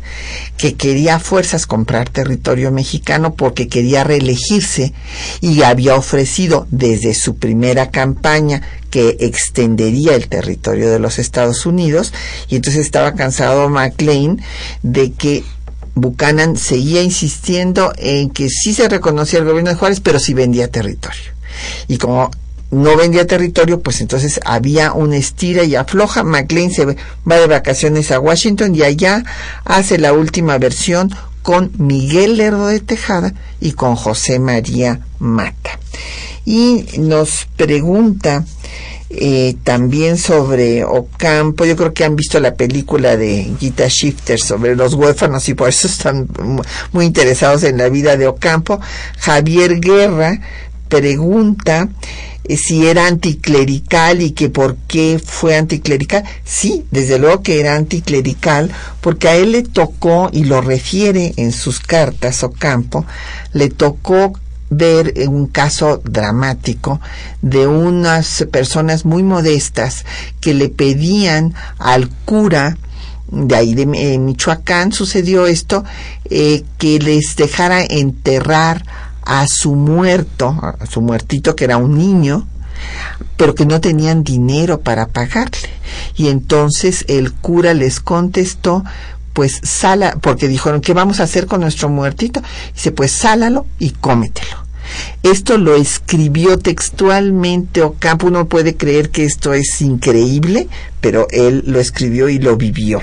que quería fuerzas comprar territorio mexicano porque quería reelegirse y había ofrecido desde su primera campaña que extendería el territorio de los Estados Unidos. Y entonces estaba cansado McLean de que Buchanan seguía insistiendo en que sí se reconocía el gobierno de Juárez, pero sí vendía territorio. Y como no vendía territorio, pues entonces había una estira y afloja. McLean se va de vacaciones a Washington y allá hace la última versión con Miguel Lerdo de Tejada y con José María Mata. Y nos pregunta eh, también sobre Ocampo. Yo creo que han visto la película de Gita Shifter sobre los huérfanos y por eso están muy interesados en la vida de Ocampo. Javier Guerra pregunta eh, si era anticlerical y que por qué fue anticlerical. Sí, desde luego que era anticlerical porque a él le tocó, y lo refiere en sus cartas Ocampo, le tocó ver un caso dramático de unas personas muy modestas que le pedían al cura de ahí de Michoacán sucedió esto eh, que les dejara enterrar a su muerto a su muertito que era un niño pero que no tenían dinero para pagarle. Y entonces el cura les contestó, pues sala, porque dijeron, ¿qué vamos a hacer con nuestro muertito? Dice, pues sálalo y cómetelo. Esto lo escribió textualmente Ocampo. Uno puede creer que esto es increíble, pero él lo escribió y lo vivió.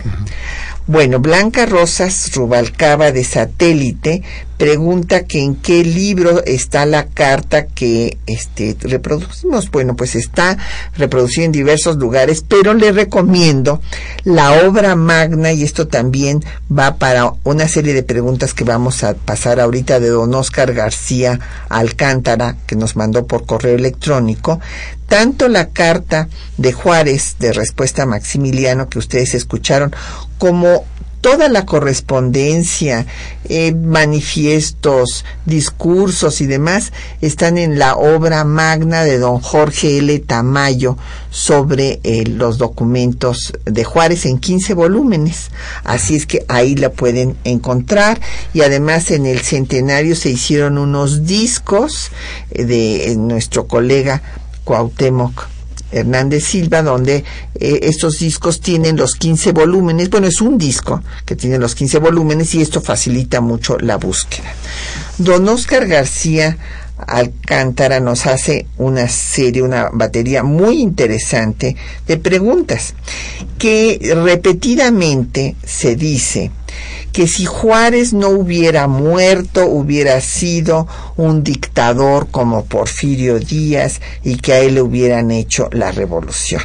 Bueno, Blanca Rosas Rubalcaba de Satélite pregunta que en qué libro está la carta que este reproducimos. Bueno, pues está reproducida en diversos lugares, pero le recomiendo la obra magna y esto también va para una serie de preguntas que vamos a pasar ahorita de don Oscar García Alcántara que nos mandó por correo electrónico. Tanto la carta de Juárez de respuesta a Maximiliano que ustedes escucharon como toda la correspondencia, eh, manifiestos, discursos y demás están en la obra magna de don Jorge L. Tamayo sobre eh, los documentos de Juárez en 15 volúmenes. Así es que ahí la pueden encontrar y además en el centenario se hicieron unos discos eh, de nuestro colega Cuauhtémoc Hernández Silva, donde eh, estos discos tienen los 15 volúmenes. Bueno, es un disco que tiene los 15 volúmenes y esto facilita mucho la búsqueda. Don Oscar García Alcántara nos hace una serie, una batería muy interesante de preguntas que repetidamente se dice que si Juárez no hubiera muerto, hubiera sido un dictador como Porfirio Díaz y que a él le hubieran hecho la revolución.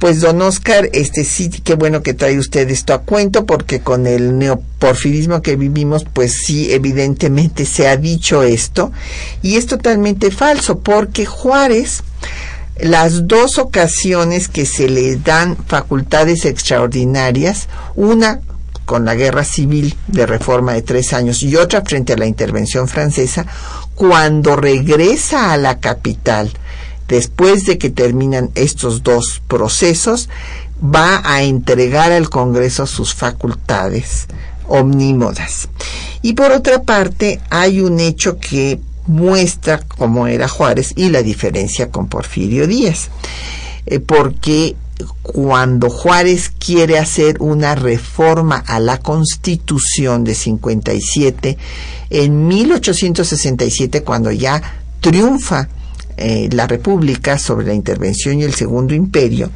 Pues don Oscar, este sí, qué bueno que trae usted esto a cuento, porque con el neoporfirismo que vivimos, pues sí, evidentemente se ha dicho esto, y es totalmente falso, porque Juárez, las dos ocasiones que se le dan facultades extraordinarias, una con la guerra civil de reforma de tres años y otra frente a la intervención francesa, cuando regresa a la capital, después de que terminan estos dos procesos, va a entregar al Congreso sus facultades omnímodas. Y por otra parte, hay un hecho que muestra cómo era Juárez y la diferencia con Porfirio Díaz, eh, porque cuando Juárez quiere hacer una reforma a la Constitución de 57, en 1867, cuando ya triunfa eh, la República sobre la intervención y el Segundo Imperio,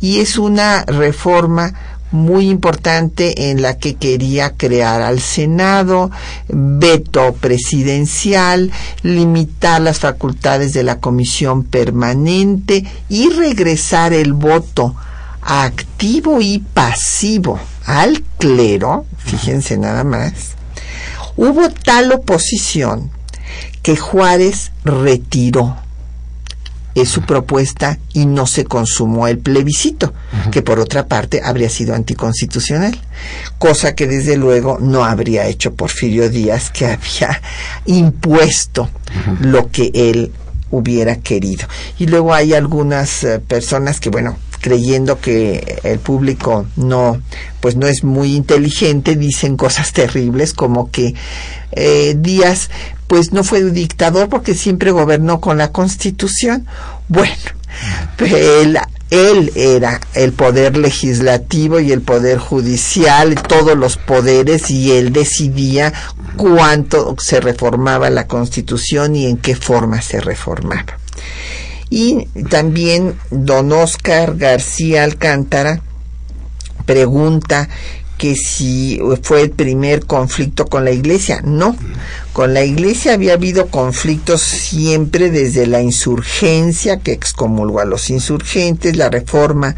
y es una reforma muy importante en la que quería crear al Senado, veto presidencial, limitar las facultades de la comisión permanente y regresar el voto activo y pasivo al clero, fíjense nada más, hubo tal oposición que Juárez retiró es su propuesta y no se consumó el plebiscito, que por otra parte habría sido anticonstitucional, cosa que desde luego no habría hecho Porfirio Díaz, que había impuesto lo que él hubiera querido. Y luego hay algunas eh, personas que, bueno, creyendo que el público no, pues no es muy inteligente, dicen cosas terribles como que eh, Díaz pues no fue dictador porque siempre gobernó con la constitución. Bueno, él, él era el poder legislativo y el poder judicial, todos los poderes, y él decidía cuánto se reformaba la constitución y en qué forma se reformaba. Y también don Oscar García Alcántara pregunta que si fue el primer conflicto con la iglesia. No, con la iglesia había habido conflictos siempre desde la insurgencia que excomulgó a los insurgentes, la reforma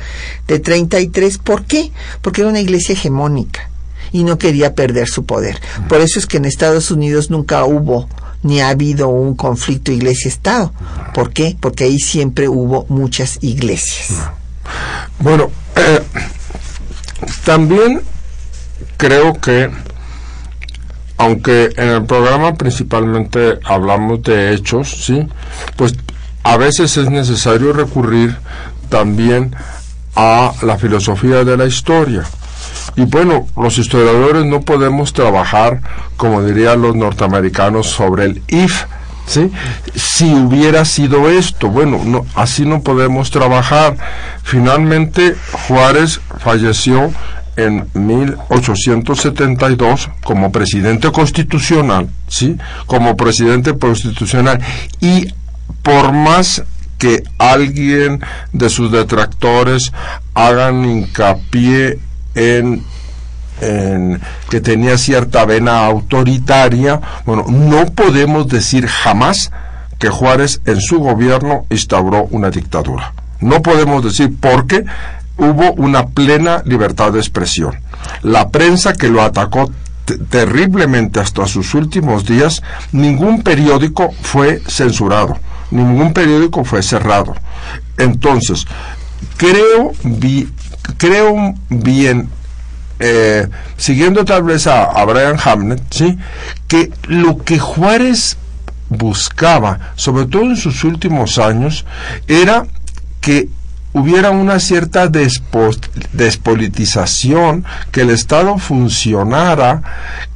de 33. ¿Por qué? Porque era una iglesia hegemónica y no quería perder su poder. Por eso es que en Estados Unidos nunca hubo ni ha habido un conflicto iglesia-estado. ¿Por qué? Porque ahí siempre hubo muchas iglesias. Bueno, eh, también creo que, aunque en el programa principalmente hablamos de hechos, ¿sí? Pues a veces es necesario recurrir también a la filosofía de la historia. Y bueno, los historiadores no podemos trabajar, como dirían los norteamericanos, sobre el if ¿sí? Si hubiera sido esto, bueno, no, así no podemos trabajar. Finalmente, Juárez falleció en 1872 como presidente constitucional, ¿sí? Como presidente constitucional. Y por más que alguien de sus detractores hagan hincapié en en, que tenía cierta vena autoritaria, bueno, no podemos decir jamás que Juárez en su gobierno instauró una dictadura. No podemos decir porque hubo una plena libertad de expresión. La prensa que lo atacó terriblemente hasta sus últimos días, ningún periódico fue censurado, ningún periódico fue cerrado. Entonces, creo, creo bien eh, siguiendo tal vez a, a, Brian Hamlet, ¿sí? que lo que Juárez buscaba, sobre todo en sus últimos años, era que hubiera una cierta despolitización, que el Estado funcionara,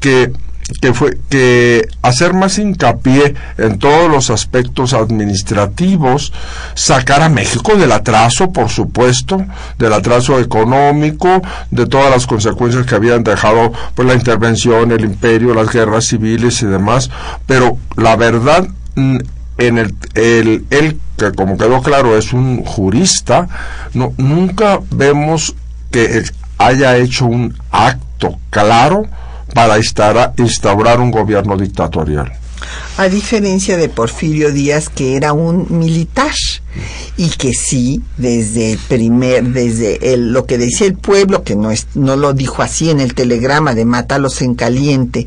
que que fue que hacer más hincapié en todos los aspectos administrativos, sacar a México del atraso, por supuesto, del atraso económico, de todas las consecuencias que habían dejado pues la intervención, el imperio, las guerras civiles y demás, pero la verdad mm, en el, el él que como quedó claro es un jurista, no nunca vemos que haya hecho un acto claro para instaurar un gobierno dictatorial. A diferencia de Porfirio Díaz, que era un militar y que sí, desde el primer, desde el, lo que decía el pueblo, que no, es, no lo dijo así en el telegrama de Mátalos en caliente,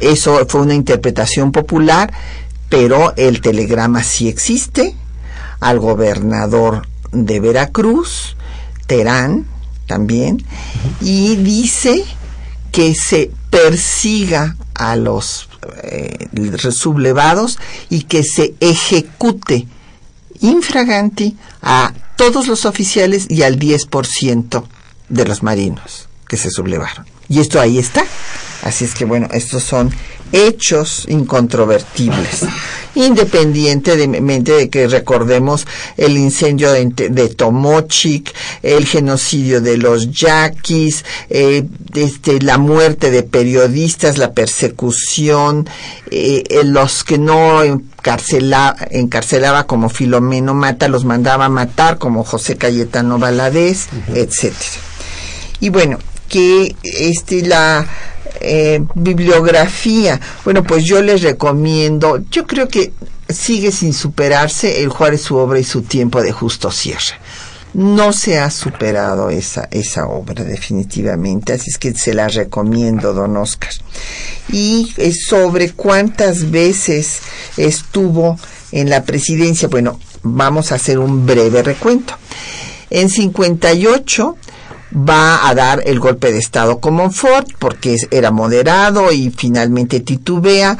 eso fue una interpretación popular, pero el telegrama sí existe, al gobernador de Veracruz, Terán también, y dice que se persiga a los eh, sublevados y que se ejecute infraganti a todos los oficiales y al 10% de los marinos que se sublevaron. Y esto ahí está. Así es que bueno, estos son hechos incontrovertibles, independientemente de que recordemos el incendio de, de Tomochic, el genocidio de los yaquis, eh, este, la muerte de periodistas, la persecución, eh, los que no encarcelaba, encarcelaba como Filomeno Mata, los mandaba a matar como José Cayetano Valadez, etcétera. Y bueno, que este la eh, bibliografía. Bueno, pues yo les recomiendo, yo creo que sigue sin superarse el Juárez, su obra y su tiempo de justo cierre. No se ha superado esa, esa obra definitivamente, así es que se la recomiendo, don Oscar. Y es sobre cuántas veces estuvo en la presidencia, bueno, vamos a hacer un breve recuento. En 58 va a dar el golpe de Estado como Ford porque era moderado y finalmente titubea.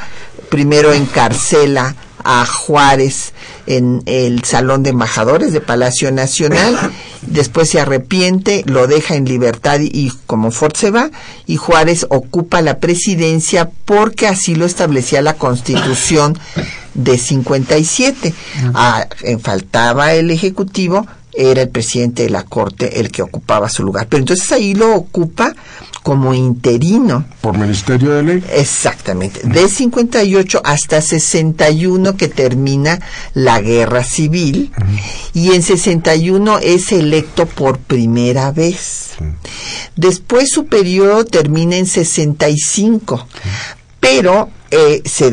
Primero encarcela a Juárez en el Salón de Embajadores de Palacio Nacional, después se arrepiente, lo deja en libertad y, como Ford se va, y Juárez ocupa la presidencia porque así lo establecía la Constitución de 57. Ah, faltaba el Ejecutivo, era el presidente de la Corte el que ocupaba su lugar. Pero entonces ahí lo ocupa como interino. Por Ministerio de Ley. Exactamente. De 58 hasta 61 que termina la guerra civil. Y en 61 es electo por primera vez. Después su periodo termina en 65 pero eh, se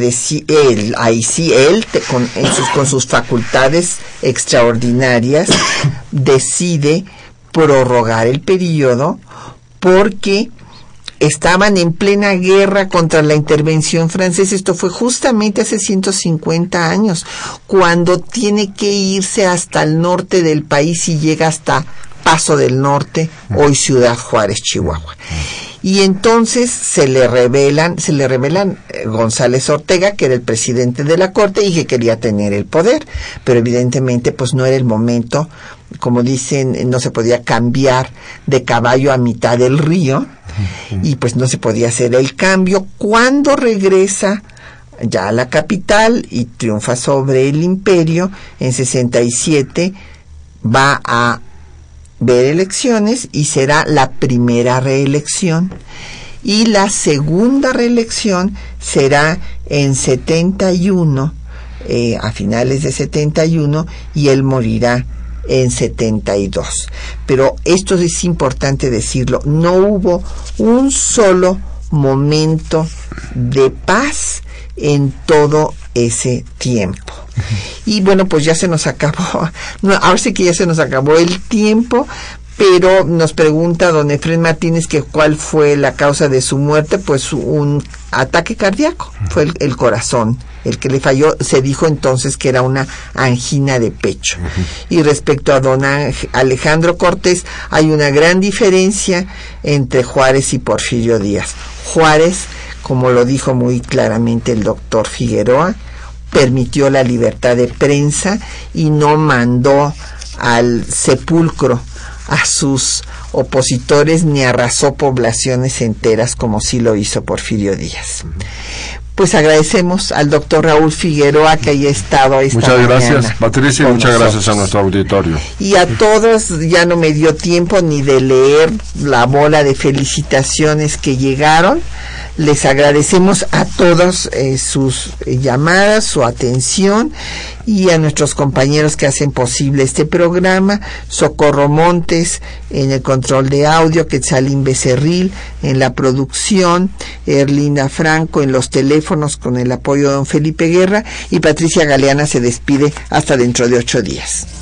él, ahí sí, él, con, sus, con sus facultades extraordinarias, decide prorrogar el periodo porque estaban en plena guerra contra la intervención francesa. Esto fue justamente hace 150 años, cuando tiene que irse hasta el norte del país y llega hasta Paso del Norte, hoy Ciudad Juárez, Chihuahua. Y entonces se le revelan, se le revelan eh, González Ortega, que era el presidente de la corte y que quería tener el poder, pero evidentemente pues no era el momento, como dicen, no se podía cambiar de caballo a mitad del río y pues no se podía hacer el cambio. Cuando regresa ya a la capital y triunfa sobre el imperio. En 67 va a ver elecciones y será la primera reelección. Y la segunda reelección será en 71, eh, a finales de 71, y él morirá en 72. Pero esto es importante decirlo, no hubo un solo momento de paz en todo ese tiempo. Y bueno, pues ya se nos acabó, no, ahora sí que ya se nos acabó el tiempo, pero nos pregunta don Efren Martínez que cuál fue la causa de su muerte, pues un ataque cardíaco, fue el, corazón el que le falló, se dijo entonces que era una angina de pecho. Y respecto a don Alejandro Cortés, hay una gran diferencia entre Juárez y Porfirio Díaz. Juárez, como lo dijo muy claramente el doctor Figueroa, permitió la libertad de prensa y no mandó al sepulcro a sus opositores ni arrasó poblaciones enteras como sí lo hizo Porfirio Díaz. Pues agradecemos al doctor Raúl Figueroa que haya estado esta Muchas gracias, Patricia, muchas gracias a nuestro auditorio. Y a todos, ya no me dio tiempo ni de leer la bola de felicitaciones que llegaron. Les agradecemos a todos eh, sus llamadas, su atención y a nuestros compañeros que hacen posible este programa, Socorro Montes en el control de audio, Quetzalín Becerril en la producción, Erlinda Franco en los teléfonos con el apoyo de don Felipe Guerra y Patricia Galeana se despide hasta dentro de ocho días.